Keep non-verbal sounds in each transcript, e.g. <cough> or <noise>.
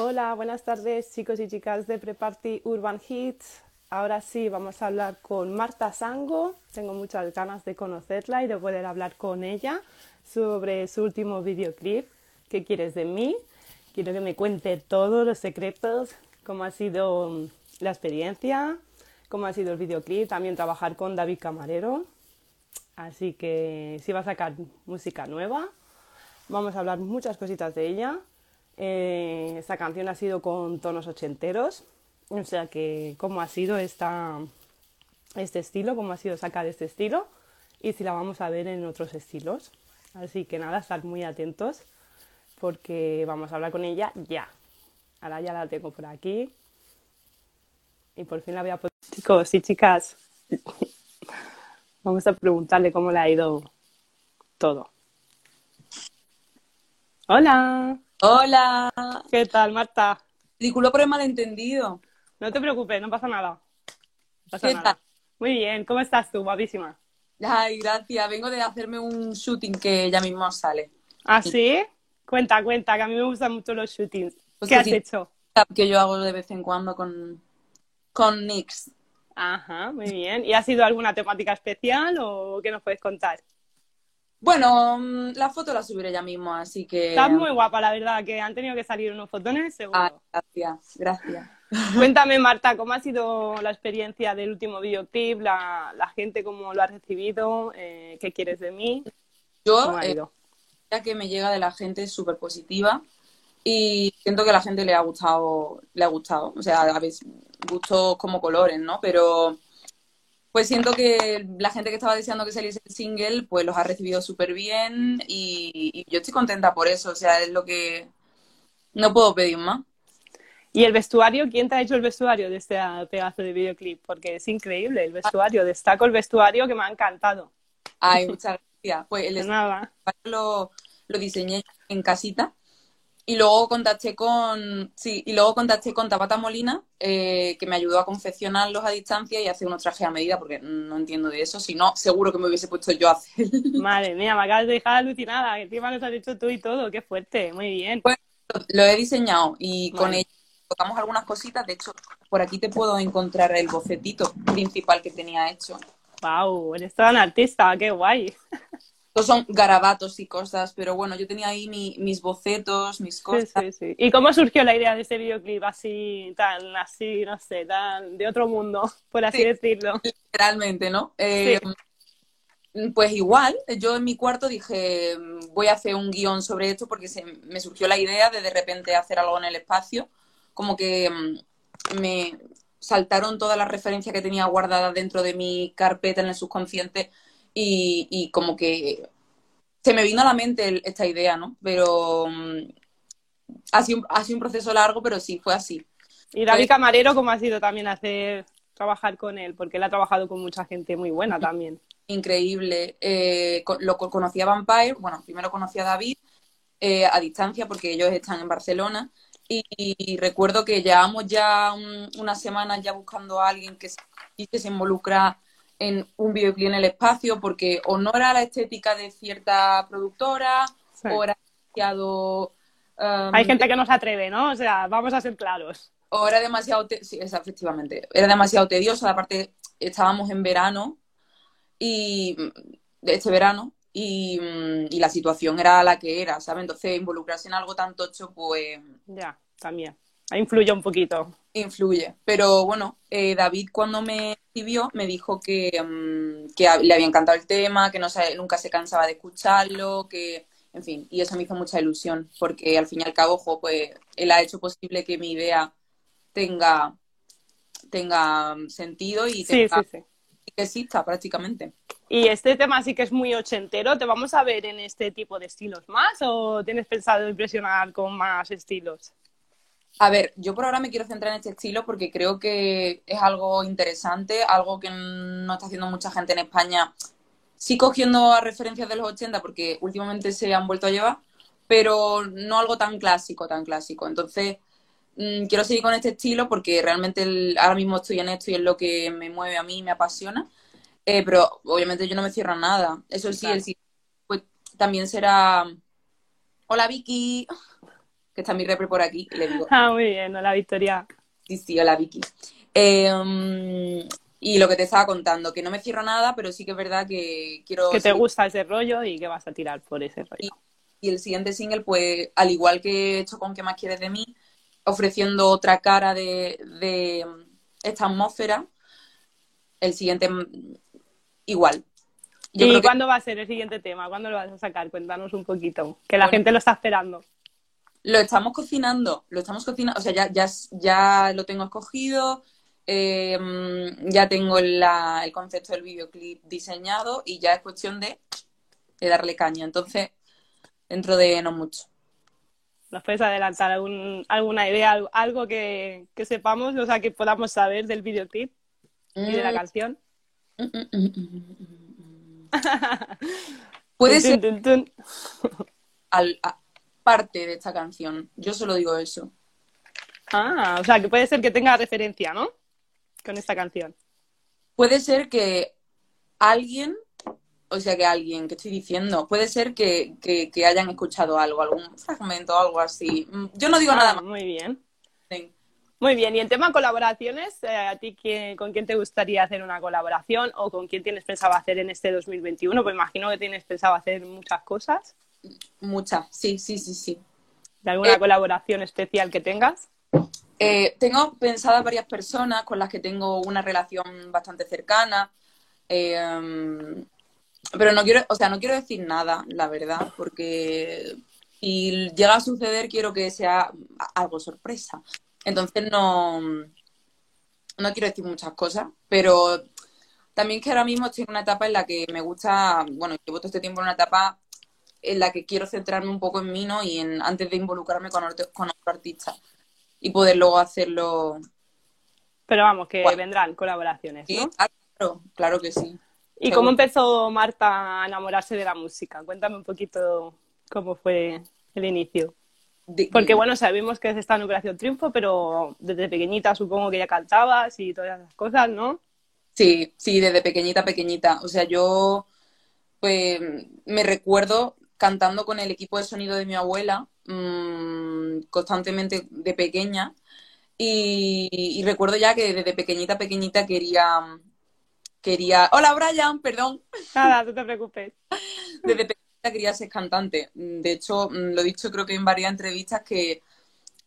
Hola, buenas tardes chicos y chicas de Preparty Urban Hits. Ahora sí, vamos a hablar con Marta Sango. Tengo muchas ganas de conocerla y de poder hablar con ella sobre su último videoclip, ¿Qué quieres de mí? Quiero que me cuente todos los secretos, cómo ha sido la experiencia, cómo ha sido el videoclip, también trabajar con David Camarero. Así que sí va a sacar música nueva. Vamos a hablar muchas cositas de ella. Eh, esta canción ha sido con tonos ochenteros. O sea que cómo ha sido esta, este estilo, cómo ha sido sacar este estilo y si la vamos a ver en otros estilos. Así que nada, estar muy atentos porque vamos a hablar con ella ya. Ahora ya la tengo por aquí. Y por fin la voy a poner. Chicos y chicas, vamos a preguntarle cómo le ha ido todo. Hola. Hola. ¿Qué tal, Marta? Disculpa por el malentendido. No te preocupes, no pasa nada. No pasa ¿Qué nada. tal? Muy bien, ¿cómo estás tú? Guapísima. Ay, gracias. Vengo de hacerme un shooting que ya mismo sale. ¿Ah, sí? Cuenta, cuenta, que a mí me gustan mucho los shootings. Pues ¿Qué has sí. hecho? Que yo hago de vez en cuando con, con Nix. Ajá, muy bien. ¿Y ha sido alguna temática especial o qué nos puedes contar? Bueno, mm, la foto la subiré ya mismo, así que. Estás muy guapa, la verdad, que han tenido que salir unos fotones, seguro. Ay, gracias, gracias. <laughs> Cuéntame, Marta, ¿cómo ha sido la experiencia del último videoclip? La, la gente, ¿cómo lo ha recibido? Eh, ¿Qué quieres de mí? Yo, ¿Cómo ha eh, que me llega de la gente súper positiva y siento que a la gente le ha gustado, le ha gustado. O sea, a veces gustos como colores, ¿no? Pero pues siento que la gente que estaba deseando que saliese el single, pues los ha recibido súper bien y, y yo estoy contenta por eso. O sea, es lo que no puedo pedir más. ¿Y el vestuario? ¿Quién te ha hecho el vestuario de este pedazo de videoclip? Porque es increíble el vestuario. Destaco el vestuario que me ha encantado. Ay, muchas gracias. Pues el De nada. lo, lo diseñé en casita y luego contacté con sí y luego contacté con Tabata Molina eh, que me ayudó a confeccionarlos a distancia y hacer unos trajes a medida porque no entiendo de eso si no seguro que me hubiese puesto yo a hacer <laughs> Madre mía, me acabas de dejar alucinada. que Encima los has hecho tú y todo. Qué fuerte. Muy bien. Pues, lo he diseñado y con ellos tocamos algunas cositas de hecho por aquí te puedo encontrar el bocetito principal que tenía hecho Wow, eres toda una artista. Qué guay. Estos son garabatos y cosas pero bueno yo tenía ahí mi- mis bocetos mis cosas sí, sí. ¿Y cómo surgió la idea de este videoclip así, tan, así, no sé, tan de otro mundo, <laughs> por así Sí. decirlo? literalmente, ¿no? Eh, Pues igual, yo en mi cuarto dije, voy a hacer un guion sobre esto porque se, me surgió la idea de de repente hacer algo en el espacio, como que mm, me saltaron todas las referencias que tenía guardadas dentro de mi carpeta en el subconsciente y, y como que se me vino a la mente el- esta idea, ¿no? Pero mm, ha sido, un- ha sido un proceso largo, pero sí, fue así. Y David Camarero, ¿cómo ha sido también hacer trabajar con él? Porque él ha trabajado con mucha gente muy buena también. increíble. Eh, lo co- conocí a Vampire, bueno, primero conocí a David eh, a distancia porque ellos están en Barcelona y, y recuerdo que llevamos ya un- unas semanas ya buscando a alguien que se, que se involucra en un videoclip en el espacio porque o no era la estética de cierta productora Sí. o era demasiado... um, Hay gente que no se atreve, ¿no? O sea, vamos a ser claros. o era demasiado, sí, efectivamente, era demasiado tedioso, aparte estábamos en verano y de este verano y, mm, y la situación era la que era, ¿sabes? Entonces involucrarse en algo tan tocho pues Ya, también. Influye un poquito. influye. Pero bueno, eh, David cuando me escribió me dijo que, mm, que le había encantado el tema, que no se- nunca se cansaba de escucharlo, que, en fin, y eso me hizo mucha ilusión, porque al fin y al cabo, jo, pues él ha hecho posible que mi idea tenga, tenga sentido y, Sí, tenga- sí, sí. y que exista prácticamente. Y este tema sí que es muy ochentero. ¿Te vamos a ver en este tipo de estilos más o tienes pensado impresionar con más estilos? A ver, yo por ahora me quiero centrar en este estilo porque creo que es algo interesante, algo que no está haciendo mucha gente en España. Sí cogiendo a referencias de los 80 porque últimamente se han vuelto a llevar, pero no algo tan clásico, tan clásico. Entonces, mm, quiero seguir con este estilo porque realmente el- ahora mismo estoy en esto y es lo que me mueve a mí me apasiona. Eh, pero obviamente yo no me cierro a nada. Eso sí, Claro. el pues, también será... Hola Vicky. <laughs> que está mi repre por aquí, y le digo. Ah, muy bien, hola Victoria. Sí, sí, hola Vicky. Eh, y lo que te estaba contando, que no me cierro nada, pero sí que es verdad que quiero... Que te gusta ese rollo y que vas a tirar por ese rollo. Y, y, el siguiente single, pues, al igual que he hecho con ¿Qué más quieres de mí? Ofreciendo otra cara de, de esta atmósfera, el siguiente igual. Yo ¿Y cuándo que... va a ser el siguiente tema? ¿Cuándo lo vas a sacar? Cuéntanos un poquito, que la bueno, gente lo está esperando. Lo estamos cocinando, lo estamos cocinando, o sea, ya, ya, ya lo tengo escogido, eh, ya tengo la, el concepto del videoclip diseñado y ya es cuestión de, de, darle caña. Entonces, dentro de no mucho. ¿Nos puedes adelantar algún, alguna idea, algo que, que, sepamos, o sea, que podamos saber del videoclip mm. y de la canción? <laughs> Puede ser al, a, parte de esta canción. Yo solo digo eso. Ah, o sea, que puede ser que tenga referencia, ¿no? Con esta canción. Puede ser que alguien, o sea, que alguien, que estoy diciendo, puede ser que, que, que hayan escuchado algo, algún fragmento, algo así. Yo no digo ah, nada más. Muy bien. Sí. Muy bien, y en tema colaboraciones, eh, ¿a ti quién, con quién te gustaría hacer una colaboración o con quién tienes pensado hacer en este 2021? Pues imagino que tienes pensado hacer muchas cosas. Muchas, sí, sí, sí, sí. ¿De alguna eh, colaboración especial que tengas? Eh, tengo pensadas varias personas con las que tengo una relación bastante cercana, eh, pero no quiero, o sea, no quiero decir nada, la verdad, porque si llega a suceder quiero que sea algo sorpresa. Entonces no, no quiero decir muchas cosas, pero también que ahora mismo estoy en una etapa en la que me gusta, bueno, llevo todo este tiempo en una etapa en la que quiero centrarme un poco en mí, ¿no? Y en, antes de involucrarme con otro, con otro artista y poder luego hacerlo. Pero vamos, que bueno. vendrán colaboraciones, ¿no? Sí, claro, claro que sí. ¿Y Seguro. cómo empezó Marta a enamorarse de la música? Cuéntame un poquito cómo fue el inicio. Porque bueno, sabemos que está en Operación Triunfo, pero desde pequeñita supongo que ya cantabas y todas esas cosas, ¿no? Sí, sí, desde pequeñita, pequeñita. O sea, yo pues me recuerdo cantando con el equipo de sonido de mi abuela mmm, constantemente de pequeña y, y, recuerdo ya que desde pequeñita, pequeñita quería quería... Hola Brian, perdón. <laughs> Nada, no te preocupes. <laughs> Desde pequeñita quería ser cantante. De hecho, lo he dicho creo que en varias entrevistas que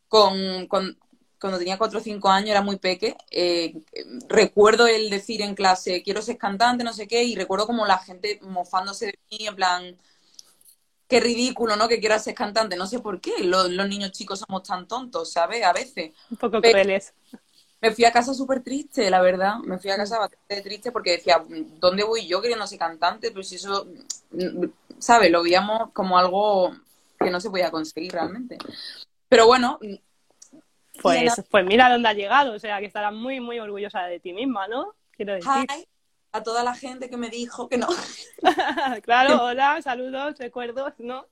con, con cuando tenía cuatro o cinco años era muy peque. Eh, recuerdo el decir en clase, quiero ser cantante, no sé qué, y recuerdo como la gente mofándose de mí, en plan, qué ridículo, ¿no? Que quieras ser cantante. No sé por qué. Los, los niños chicos somos tan tontos, ¿sabes? A veces. Un poco crueles. Me fui a casa súper triste, la verdad. Me fui a casa bastante triste porque decía, ¿dónde voy yo queriendo ser cantante? Pues si eso, ¿sabes? Lo veíamos como algo que no se podía conseguir realmente. Pero bueno. Pues, pues mira dónde ha llegado. O sea, que estarás muy, muy orgullosa de ti misma, ¿no? Quiero decir. Hi a toda la gente que me dijo que no. <laughs> claro, <laughs> hola, saludos, recuerdos, ¿no?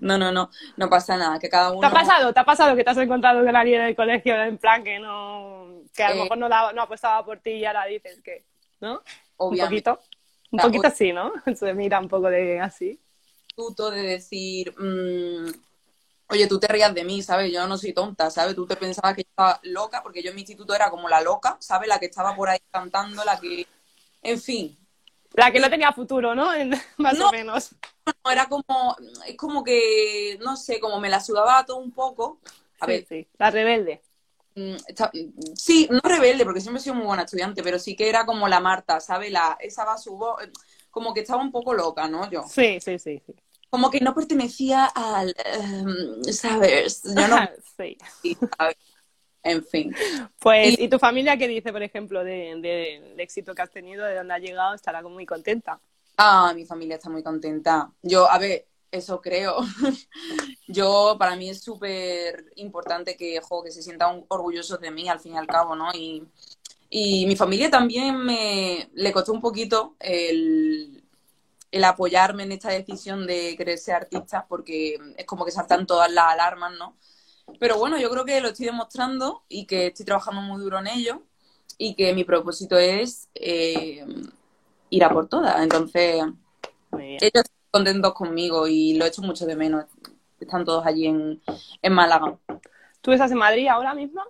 No, no, no, no pasa nada, que cada uno... ¿Te ha pasado, te ha pasado que te has encontrado con alguien en el colegio en plan que no, que a lo eh... mejor no, la, no apostaba por ti y ahora dices que, ¿no? Obviamente. Un poquito, un poquito así, ¿no? <laughs> Se mira un poco de así. De decir, mmm, oye, tú te rías de mí, ¿sabes? Yo no soy tonta, ¿sabes? Tú te pensabas que yo estaba loca, porque yo en mi instituto era como la loca, ¿sabes? La que estaba por ahí cantando, la que en fin. La que no tenía futuro, ¿no? <laughs> Más no, o menos. No, era como, es como que, no sé, como me la sudaba todo un poco. A sí, ver. Sí. La rebelde. Mm, sí, no rebelde, porque siempre he sido muy buena estudiante, pero sí que era como la Marta, ¿sabes? La, esa va su voz, como que estaba un poco loca, ¿no? Yo. Sí, sí, sí, sí. Como que no pertenecía al, um, ¿sabes? Yo no... <laughs> sí. sí ¿sabes? En fin. Pues, ¿y, ¿y tu familia qué dice, por ejemplo, del de, de éxito que has tenido, de dónde has llegado? Estará muy contenta. Ah, mi familia está muy contenta. Yo, a ver, eso creo. <laughs> Yo, para mí es súper importante que, jo, que se sientan orgullosos de mí, al fin y al cabo, ¿no? Y, y mi familia también me le costó un poquito el, el apoyarme en esta decisión de querer ser artista, porque es como que saltan todas las alarmas, ¿no? Pero bueno, yo creo que lo estoy demostrando y que estoy trabajando muy duro en ello y que mi propósito es eh, ir a por todas. Entonces, ellos están contentos conmigo y lo echo mucho de menos. están todos allí en, en Málaga. ¿Tú estás en Madrid ahora mismo?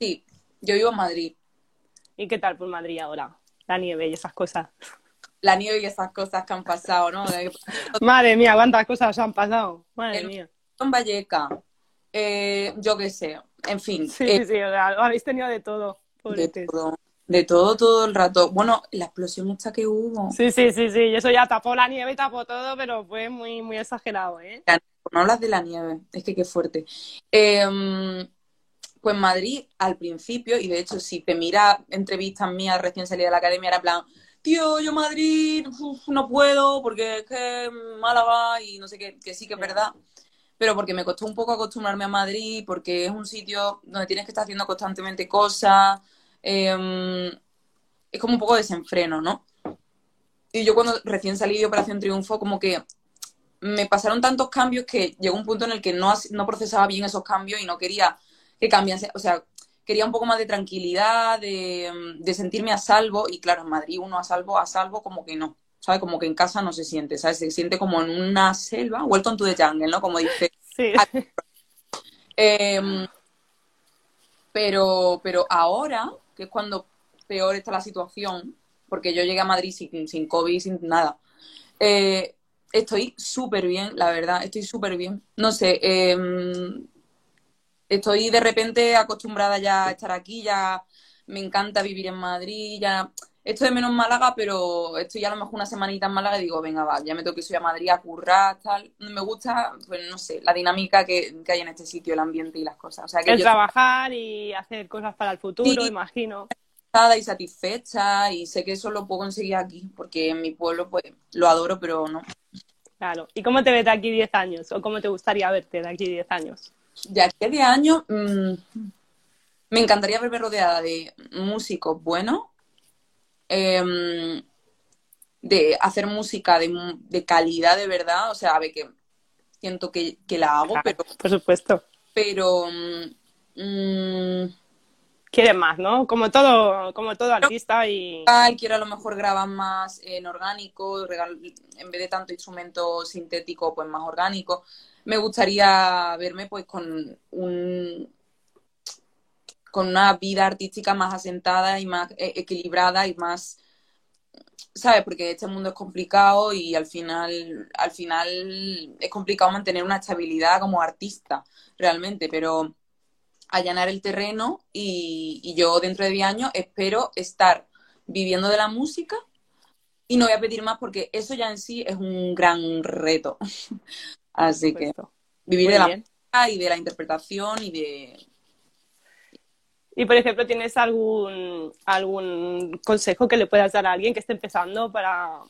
Sí, yo vivo en Madrid. ¿Y qué tal por Madrid ahora? La nieve y esas cosas. La nieve y esas cosas que han pasado, ¿no? <laughs> Madre mía, cuántas cosas han pasado. Madre mía. En Valleca, eh, yo qué sé, en fin. Sí, eh, sí, sí, lo habéis tenido de todo. de todo. De todo, todo el rato. Bueno, la explosión esta que hubo. Sí, sí, sí, sí. Y eso ya tapó la nieve y tapó todo, pero fue muy, muy exagerado, ¿eh? No hablas de la nieve, es que qué fuerte. Eh, pues Madrid, al principio, y de hecho, si te mira entrevistas mías recién salida de la academia, era en plan, tío, yo Madrid no puedo porque es que Málaga y no sé qué, que sí que es verdad pero porque me costó un poco acostumbrarme a Madrid, porque es un sitio donde tienes que estar haciendo constantemente cosas, Em, es como un poco desenfreno, ¿no? Y yo cuando recién salí de Operación Triunfo, como que me pasaron tantos cambios que llegó un punto en el que no, no procesaba bien esos cambios y no quería que cambiase, o sea, quería un poco más de tranquilidad, de, de, sentirme a salvo, y claro, en Madrid uno a salvo, a salvo, como que no, ¿sabes? Como que en casa no se siente, ¿sabes? Se siente como en una selva, welcome to the jungle, ¿no? Como dice. <laughs> Sí. Eh, pero, pero ahora que es cuando peor está la situación, porque yo llegué a Madrid sin, sin COVID, sin nada. Eh, estoy súper bien, la verdad, estoy súper bien. No sé, eh, estoy de repente acostumbrada ya a estar aquí, ya me encanta vivir en Madrid, ya estoy de menos en Málaga, pero estoy a lo mejor una semanita en Málaga y digo, venga, va, ya me tengo que ir a Madrid a currar, tal. Me gusta, pues no sé, la dinámica que, que hay en este sitio, el ambiente y las cosas. O sea, que el trabajar y hacer cosas para el futuro, sí, imagino. Y satisfecha y sé que eso lo puedo conseguir aquí, porque en mi pueblo pues lo adoro, pero no. Claro. ¿Y cómo te ves de aquí 10 años? ¿O cómo te gustaría verte de aquí 10 años? De aquí a 10 años, mmm, me encantaría verme rodeada de músicos buenos, eh, de hacer música de, de, calidad de verdad, o sea, a ver que siento que, que la hago, claro, pero... Por supuesto. Pero... Mmm, Quiere más, ¿no? Como todo, como todo artista y... Quiero a lo mejor grabar más en orgánico, en vez de tanto instrumento sintético, pues más orgánico. Me gustaría verme pues con un, con una vida artística más asentada y más equilibrada y más, ¿sabes? Porque este mundo es complicado y al final, al final es complicado mantener una estabilidad como artista, realmente, pero allanar el terreno y, y yo dentro de 10 años espero estar viviendo de la música y no voy a pedir más porque eso ya en sí es un gran reto. <laughs> Así que vivir Muy de la música y de la interpretación y de y, por ejemplo, ¿tienes algún, algún consejo que le puedas dar a alguien que esté empezando para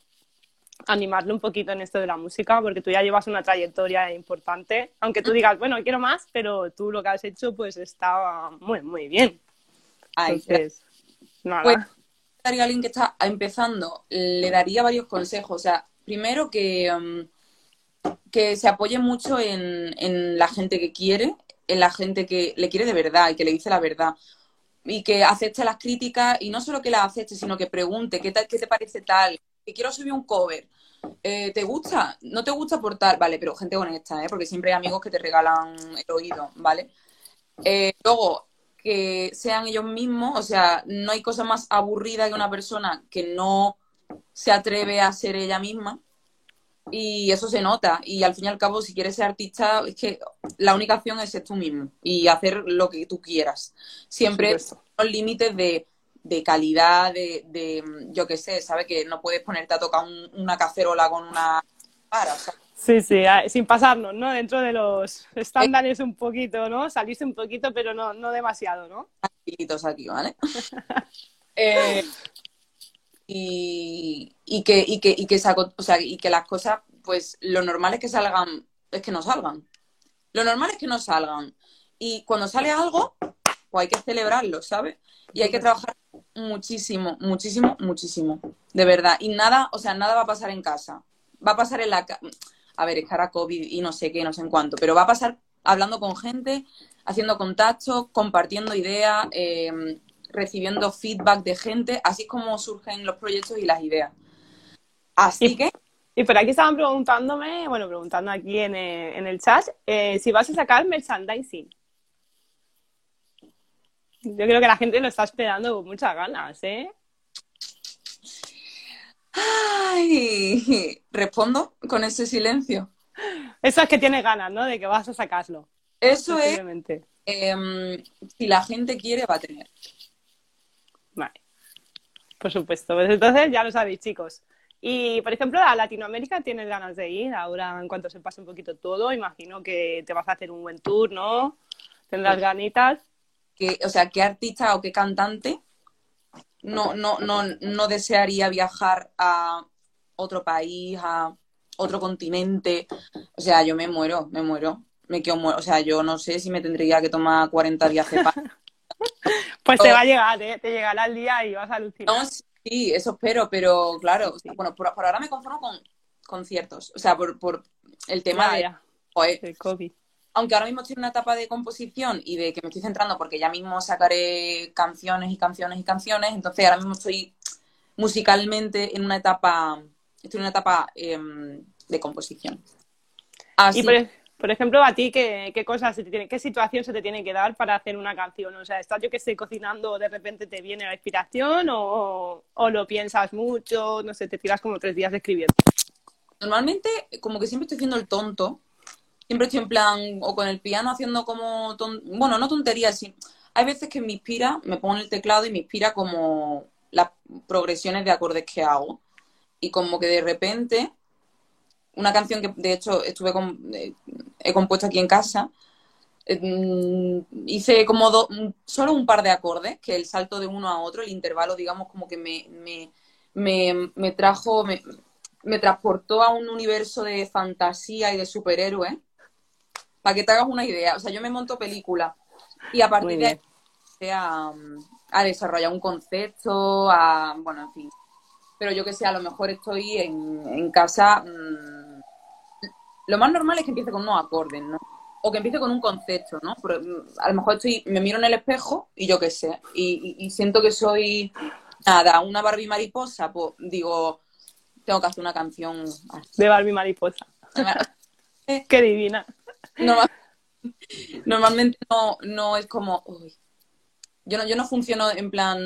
animarle un poquito en esto de la música? Porque tú ya llevas una trayectoria importante, aunque tú digas, bueno, quiero más, pero tú lo que has hecho pues está muy, muy bien. Entonces, nada. Pues, a alguien que está empezando, le daría varios consejos. O sea, primero que, um, que se apoye mucho en, en la gente que quiere, en la gente que le quiere de verdad y que le dice la verdad y que acepte las críticas y no solo que las acepte, sino que pregunte qué, tal, qué te parece tal, que quiero subir un cover. Eh, ¿Te gusta? ¿No te gusta por tal? Vale, pero gente honesta, ¿eh? porque siempre hay amigos que te regalan el oído, ¿vale? Eh, luego, que sean ellos mismos, o sea, no hay cosa más aburrida que una persona que no se atreve a ser ella misma y eso se nota. Y al fin y al cabo, si quieres ser artista, es que la única opción es ser tú mismo y hacer lo que tú quieras. Siempre los límites de, de, calidad, de, de yo qué sé, ¿sabes? Que no puedes ponerte a tocar un, una cacerola con una para, o sea, Sí, sí, sin pasarnos, ¿no? Dentro de los estándares un poquito, ¿no? Salirse un poquito, pero no, no demasiado, ¿no? Aquí, ¿vale? <laughs> eh, y, y, que, y, que, y, que o sea, y que las cosas, pues lo normal es que salgan, es que no salgan. Lo normal es que no salgan. Y cuando sale algo, pues hay que celebrarlo, ¿sabes? Y hay que trabajar muchísimo, muchísimo, muchísimo. De verdad. Y nada, o sea, nada va a pasar en casa. Va a pasar en la A ver, es cara COVID y no sé qué, no sé en cuánto, pero va a pasar hablando con gente, haciendo contactos, compartiendo ideas, eh, recibiendo feedback de gente, así como surgen los proyectos y las ideas. Así que Y por aquí estaban preguntándome, bueno, preguntando aquí en, eh, en el chat, eh, si vas a sacar merchandising. Yo creo que la gente lo está esperando con muchas ganas, ¿eh? Ay, respondo con ese silencio. Eso es que tiene ganas, ¿no? De que vas a sacarlo. Eso es. Em, si la gente quiere, va a tener. Vale. Por supuesto. Pues entonces ya lo sabéis, chicos. Y, por ejemplo, a Latinoamérica tienes ganas de ir. Ahora, en cuanto se pase un poquito todo, imagino que te vas a hacer un buen tour, ¿no? Tendrás pues, ganitas. Que, o sea, ¿qué artista o qué cantante no, no, no, no desearía viajar a otro país, a otro continente? O sea, yo me muero, me muero. Me quedo muero. O sea, yo no sé si me tendría que tomar 40 días de paz. Pues te va a llegar, ¿eh? Te llegará el día y vas a alucinar. No, Sí, eso espero, pero claro, bueno, por, ahora me conformo con conciertos, o sea, por, por el tema de, el COVID. Aunque ahora mismo estoy en una etapa de composición y de que me estoy centrando porque ya mismo sacaré canciones y canciones y canciones, entonces ahora mismo estoy musicalmente en una etapa, estoy en una etapa em, de composición. Así, por ejemplo, a ti, ¿qué, qué cosas se te tiene, qué situación se te tiene que dar para hacer una canción? O sea, ¿estás yo que estoy cocinando, de repente te viene la inspiración o, lo piensas mucho? No sé, te tiras como tres días escribiendo. Normalmente, como que siempre estoy haciendo el tonto. Siempre estoy en plan, o con el piano haciendo como, bueno, no tonterías, sí. Hay veces que me inspira, me pongo en el teclado y me inspira como las progresiones de acordes que hago. Y como que de repente una canción que de hecho estuve con, eh, he compuesto aquí en casa. Eh, mm, hice como solo un par de acordes, que el salto de uno a otro, el intervalo, digamos, como que me, me, me, trajo, me, me, transportó a un universo de fantasía y de superhéroes. Para que te hagas una idea. O sea, yo me monto película y a partir de ahí a, a desarrollar un concepto, a, bueno, en fin. Pero yo que sé, a lo mejor estoy en, en casa. Mm, lo más normal es que empiece con unos acordes, ¿no? O que empiece con un concepto, ¿no? Mm, a lo mejor estoy, me miro en el espejo y yo qué sé, y, siento que soy, nada, una Barbie mariposa, pues digo, tengo que hacer una canción de Barbie mariposa. <laughs> Qué divina. normalmente no, no es como, yo no, yo no funciono en plan,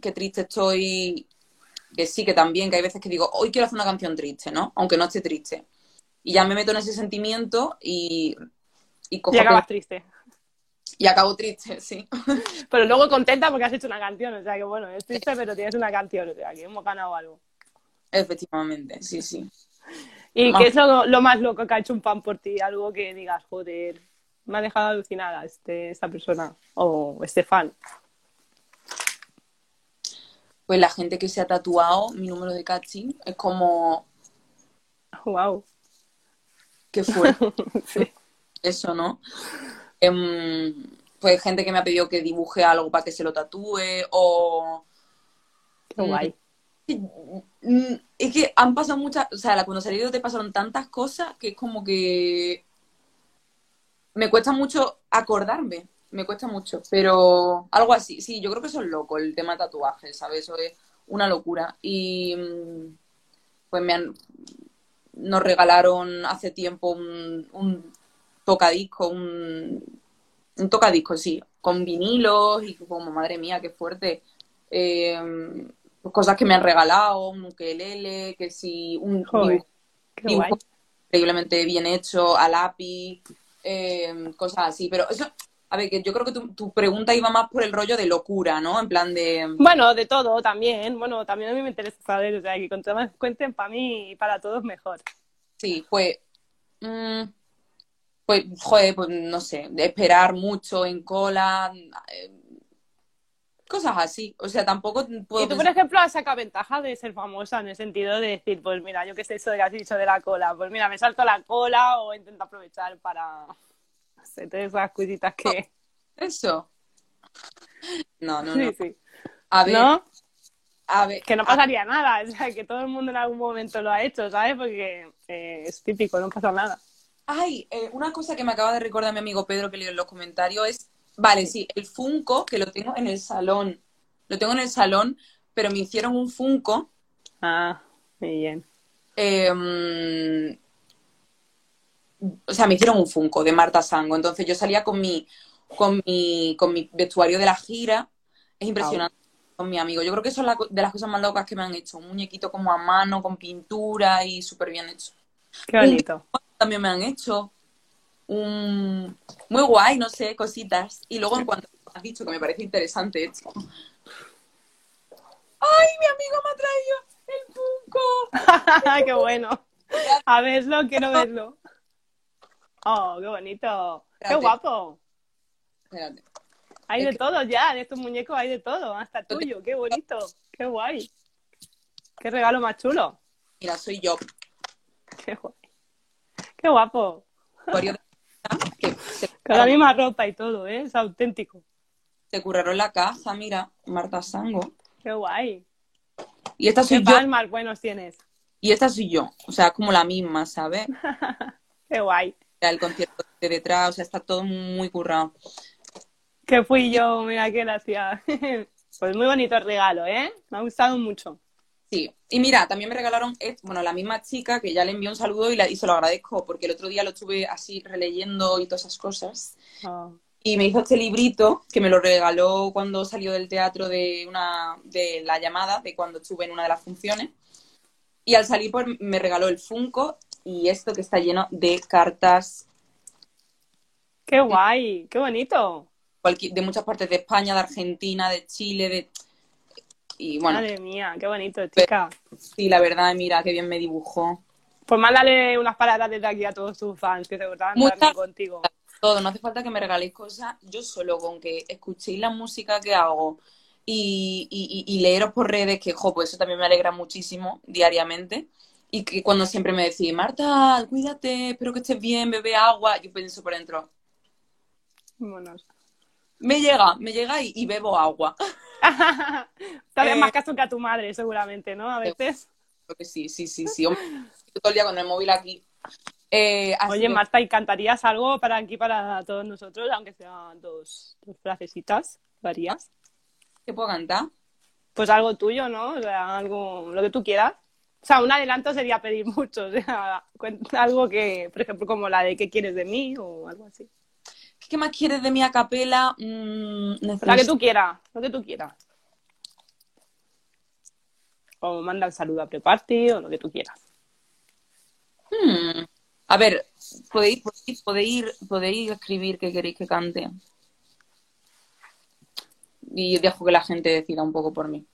qué triste estoy, que sí, que también, que hay veces que digo, hoy quiero hacer una canción triste, ¿no? Aunque no esté triste y ya me meto en ese sentimiento y... Y, y acabas triste. Y acabo triste, sí. <laughs> Pero luego contenta porque has hecho una canción, o sea que bueno, es triste, pero tienes una canción, o sea que hemos ganado algo. Efectivamente, sí, sí. ¿Y qué es lo, más loco que ha hecho un pan por ti? Algo que digas, joder, me ha dejado alucinada este, esta persona o este fan. Pues la gente que se ha tatuado mi número de catching es como... Wow que fue <laughs> eso, ¿no? Pues gente que me ha pedido que dibuje algo para que se lo tatúe o... Qué guay. Mm, es que han pasado muchas, o sea, cuando salí te pasaron tantas cosas que es como que me cuesta mucho acordarme, me cuesta mucho, pero algo así, sí, yo creo que eso es loco, el tema de tatuajes, ¿sabes? Eso es una locura. Y mm, pues me han, nos regalaron hace tiempo un, un tocadisco, un, un tocadisco, sí, con vinilos y como, madre mía, qué fuerte. Eh, cosas que me han regalado, un ukelele, que sí, un dibujo, increíblemente bien hecho, a lápiz, eh, cosas así. Pero eso, a ver, que yo creo que tu, tu, pregunta iba más por el rollo de locura, ¿no? En plan de... Bueno, de todo también. Bueno, también a mí me interesa saber, o sea, que cuanto más cuenten para mí y para todos mejor. Sí, pues... Mm, pues, joder, pues no sé, de esperar mucho en cola, eh, cosas así. O sea, tampoco puedo... Y tú, por ejemplo, has sacado ventaja de ser famosa en el sentido de decir, pues mira, yo qué sé eso de que has dicho de la cola, pues mira, me salto la cola o intento aprovechar para sé, todas esas cositas que... <laughs> Eso. No, no, sí, no. Sí. A ver. ¿No? A ver. Que no pasaría nada, o sea, que todo el mundo en algún momento lo ha hecho, ¿sabes? Porque eh, es típico, no pasa nada. Ay, eh, una cosa que me acaba de recordar mi amigo Pedro que leo en los comentarios es, vale, sí, el Funko, que lo tengo en el salón, lo tengo en el salón, pero me hicieron un Funko. Ah, muy bien. em, o sea, me hicieron un Funko de Marta Sango. Entonces yo salía con mi, con mi, con mi vestuario de la gira. Es impresionante. Con mi amigo. Yo creo que eso es de las cosas más locas que me han hecho. Un muñequito como a mano, con pintura y súper bien hecho. Qué bonito. también me han hecho. Un... Muy guay, no sé, cositas. Y luego en cuanto has dicho que me parece interesante esto. ¡Ay, mi amigo me ha traído el Funko! <laughs> ¡Qué bueno! <laughs> A verlo, quiero verlo. ¡Oh, qué bonito! ¡Qué guapo! Espérate. Hay de todo ya, de estos muñecos hay de todo, hasta tuyo, qué bonito, qué guay. Qué regalo más chulo. Mira, soy yo. Qué guay. Qué guapo. <laughs> Con la misma ropa y todo, ¿eh? Es auténtico. Se curraron la casa, mira, Marta Sango. Qué guay. Y esta soy ¿Qué yo. buenos tienes? Y esta soy yo, o sea, como la misma, ¿sabes? <laughs> Qué guay. El concierto de detrás, o sea, está todo muy currado. Que fui yo, mira qué gracia. <laughs> pues muy bonito el regalo, ¿eh? Me ha gustado mucho. Sí, y mira, también me regalaron, bueno, la misma chica que ya le envió un saludo y, la, y se lo agradezco porque el otro día lo estuve así releyendo y todas esas cosas. Ah. Y me hizo este librito que me lo regaló cuando salió del teatro de una de la llamada, de cuando estuve en una de las funciones. Y al salir pues, me regaló el Funko y esto que está lleno de cartas. ¡Qué guay! ¡Qué bonito! De muchas partes de España, de Argentina, de Chile, de y bueno. Madre mía, qué bonito, chica. Sí, la verdad, mira, qué bien me dibujó. Pues mándale unas palabras desde aquí a todos tus fans que se gustaban Muchas... contigo. Todo, no hace falta que me regaléis cosas. Yo solo con que escuchéis la música que hago y, y, leeros por redes, que, jo, pues eso también me alegra muchísimo diariamente. Y que cuando siempre me decís, Marta, cuídate, espero que estés bien, bebe agua, yo pienso por dentro. Me llega, me llega y bebo agua. <laughs> Más eh, caso que a tu madre, seguramente, ¿no? A veces. Creo que sí, sí, sí, sí. todo el día con el móvil aquí. Eh, Oye, Marta, ¿y cantarías algo para aquí, para todos nosotros, aunque sean dos, dos frasecitas? ¿Varías? ¿Qué puedo cantar? Pues algo tuyo, ¿no? O sea, algo, lo que tú quieras. O sea, un adelanto sería pedir mucho. O sea, algo que, por ejemplo, como la de ¿qué quieres de mí? o algo así. ¿Qué más quieres de mi acapela? Mm, la que tú quieras, lo que tú quieras. O manda el saludo a Preparty o lo que tú quieras. Hmm. A ver, podéis, podéis, podéis, escribir qué queréis que cante. Y dejo que la gente decida un poco por mí.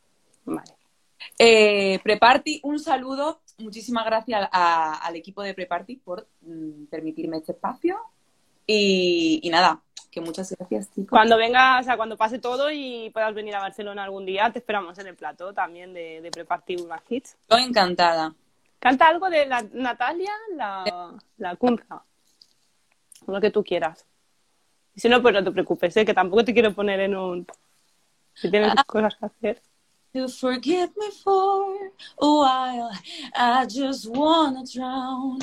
Vale. Eh, Preparty, un saludo. Muchísimas gracias al equipo de Preparty por mm, permitirme este espacio y, nada, que muchas gracias, chicos. Cuando vengas, o sea, cuando pase todo y puedas venir a Barcelona algún día, te esperamos en el plató también de, de Prepartir una Hits. Estoy encantada. Canta algo de la, Natalia, la, la. Lo que tú quieras. Y si no, pues no te preocupes, ¿eh? que tampoco te quiero poner en un... Si tienes <laughs> cosas que hacer. To forgive me for a while. I just wanna drown.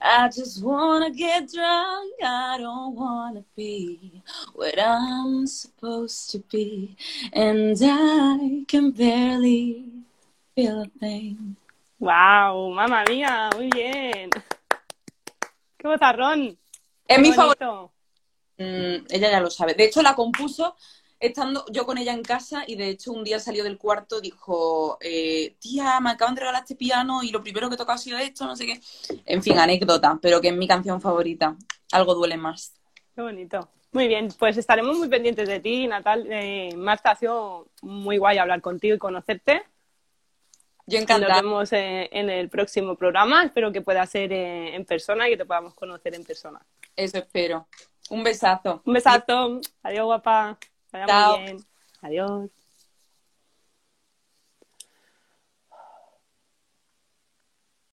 I just wanna get drunk. I don't wanna be what I'm supposed to be. And I can barely feel a thing. Wow, mamá mía, muy bien. Qué bozarrón. Es mi favorito. Mm, ella ya lo sabe. De hecho, la compuso estando yo con ella en casa y de hecho un día salió del cuarto, dijo, eh, tía, me acaban de regalar este piano y lo primero que toca ha sido esto, no sé qué. En fin, anécdota, pero que es mi canción favorita. Algo duele más. Qué bonito. Muy bien, pues estaremos muy pendientes de ti, Natal. Eh, Marta, ha sido muy guay hablar contigo y conocerte. Yo encantada. Nos vemos eh, en el próximo programa. Espero que pueda ser eh, en persona y que te podamos conocer en persona. Eso espero. Un besazo. Un besazo. Adiós, guapa. Vaya muy bien. Adiós.